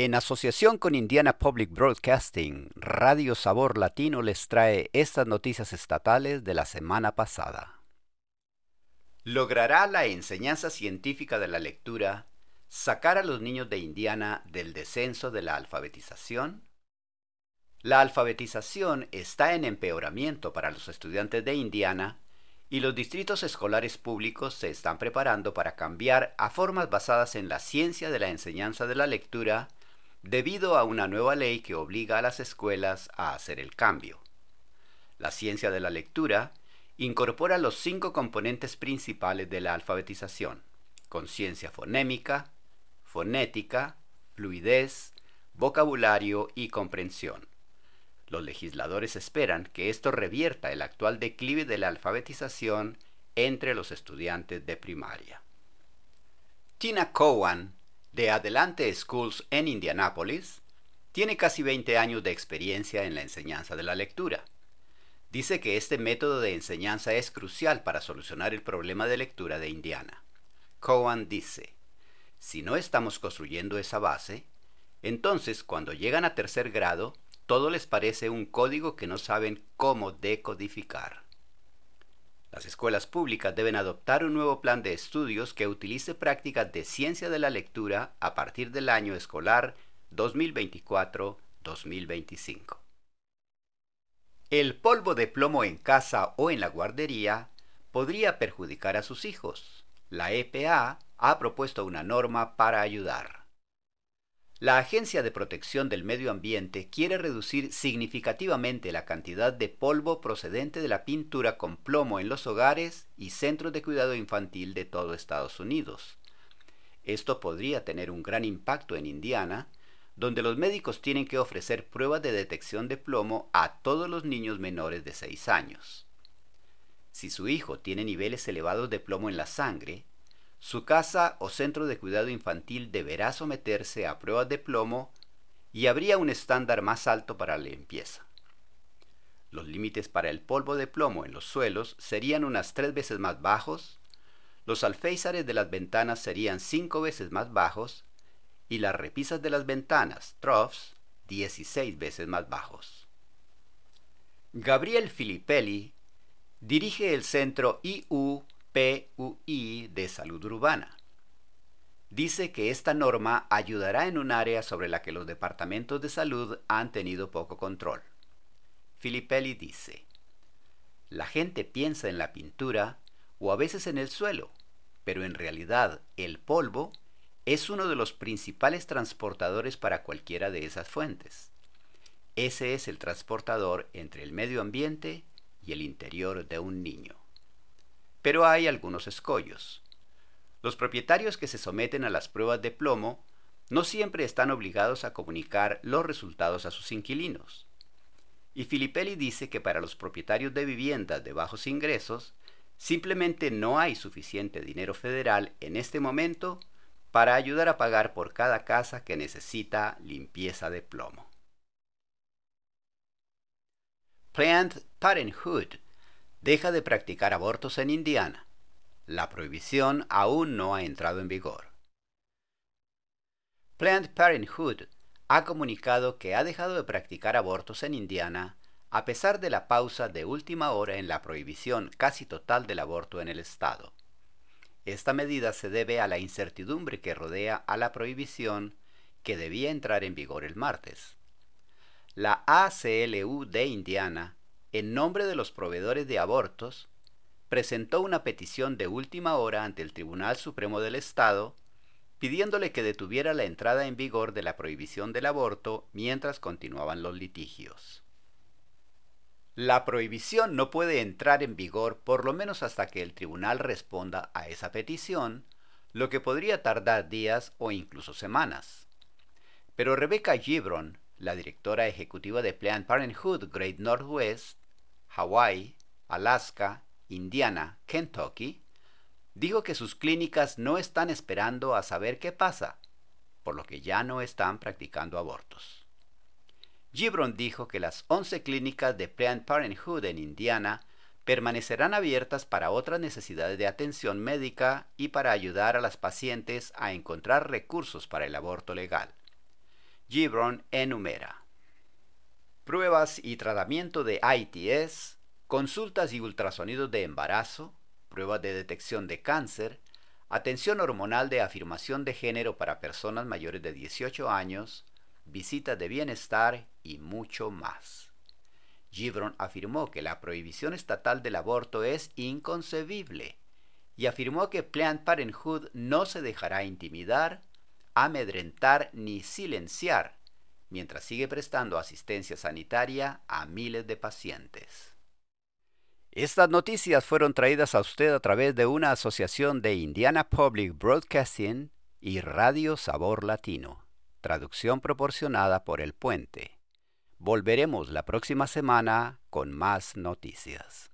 En asociación con Indiana Public Broadcasting, Radio Sabor Latino les trae estas noticias estatales de la semana pasada. ¿Logrará la enseñanza científica de la lectura sacar a los niños de Indiana del descenso de la alfabetización? La alfabetización está en empeoramiento para los estudiantes de Indiana y los distritos escolares públicos se están preparando para cambiar a formas basadas en la ciencia de la enseñanza de la lectura debido a una nueva ley que obliga a las escuelas a hacer el cambio. La ciencia de la lectura incorpora los cinco componentes principales de la alfabetización, conciencia fonémica, fonética, fluidez, vocabulario y comprensión. Los legisladores esperan que esto revierta el actual declive de la alfabetización entre los estudiantes de primaria. Tina Cowan de Adelante Schools en Indianápolis, tiene casi 20 años de experiencia en la enseñanza de la lectura. Dice que este método de enseñanza es crucial para solucionar el problema de lectura de Indiana. Cohen dice, si no estamos construyendo esa base, entonces cuando llegan a tercer grado, todo les parece un código que no saben cómo decodificar. Las escuelas públicas deben adoptar un nuevo plan de estudios que utilice prácticas de ciencia de la lectura a partir del año escolar 2024-2025. El polvo de plomo en casa o en la guardería podría perjudicar a sus hijos. La EPA ha propuesto una norma para ayudar. La Agencia de Protección del Medio Ambiente quiere reducir significativamente la cantidad de polvo procedente de la pintura con plomo en los hogares y centros de cuidado infantil de todo Estados Unidos. Esto podría tener un gran impacto en Indiana, donde los médicos tienen que ofrecer pruebas de detección de plomo a todos los niños menores de 6 años. Si su hijo tiene niveles elevados de plomo en la sangre, su casa o centro de cuidado infantil deberá someterse a pruebas de plomo y habría un estándar más alto para la limpieza. Los límites para el polvo de plomo en los suelos serían unas tres veces más bajos, los alféizares de las ventanas serían cinco veces más bajos y las repisas de las ventanas, troughs, 16 veces más bajos. Gabriel Filippelli dirige el centro IU PUI de Salud Urbana. Dice que esta norma ayudará en un área sobre la que los departamentos de salud han tenido poco control. Filippelli dice, la gente piensa en la pintura o a veces en el suelo, pero en realidad el polvo es uno de los principales transportadores para cualquiera de esas fuentes. Ese es el transportador entre el medio ambiente y el interior de un niño. Pero hay algunos escollos. Los propietarios que se someten a las pruebas de plomo no siempre están obligados a comunicar los resultados a sus inquilinos. Y Filippelli dice que para los propietarios de viviendas de bajos ingresos, simplemente no hay suficiente dinero federal en este momento para ayudar a pagar por cada casa que necesita limpieza de plomo. Planned Parenthood deja de practicar abortos en Indiana. La prohibición aún no ha entrado en vigor. Planned Parenthood ha comunicado que ha dejado de practicar abortos en Indiana a pesar de la pausa de última hora en la prohibición casi total del aborto en el estado. Esta medida se debe a la incertidumbre que rodea a la prohibición que debía entrar en vigor el martes. La ACLU de Indiana en nombre de los proveedores de abortos, presentó una petición de última hora ante el Tribunal Supremo del Estado pidiéndole que detuviera la entrada en vigor de la prohibición del aborto mientras continuaban los litigios. La prohibición no puede entrar en vigor por lo menos hasta que el tribunal responda a esa petición, lo que podría tardar días o incluso semanas. Pero Rebecca Gibron, la directora ejecutiva de Planned Parenthood Great Northwest, Hawaii, Alaska, Indiana, Kentucky, dijo que sus clínicas no están esperando a saber qué pasa, por lo que ya no están practicando abortos. Gibron dijo que las 11 clínicas de Planned Parenthood en Indiana permanecerán abiertas para otras necesidades de atención médica y para ayudar a las pacientes a encontrar recursos para el aborto legal. Gibron enumera. Pruebas y tratamiento de ITS, consultas y ultrasonidos de embarazo, pruebas de detección de cáncer, atención hormonal de afirmación de género para personas mayores de 18 años, visitas de bienestar y mucho más. Gibron afirmó que la prohibición estatal del aborto es inconcebible y afirmó que Planned Parenthood no se dejará intimidar, amedrentar ni silenciar mientras sigue prestando asistencia sanitaria a miles de pacientes. Estas noticias fueron traídas a usted a través de una asociación de Indiana Public Broadcasting y Radio Sabor Latino, traducción proporcionada por El Puente. Volveremos la próxima semana con más noticias.